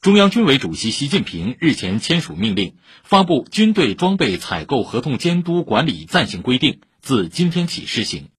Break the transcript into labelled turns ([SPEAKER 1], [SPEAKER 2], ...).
[SPEAKER 1] 中央军委主席习近平日前签署命令发布军队装备采购合同监督管理暂行规定自今天起施行。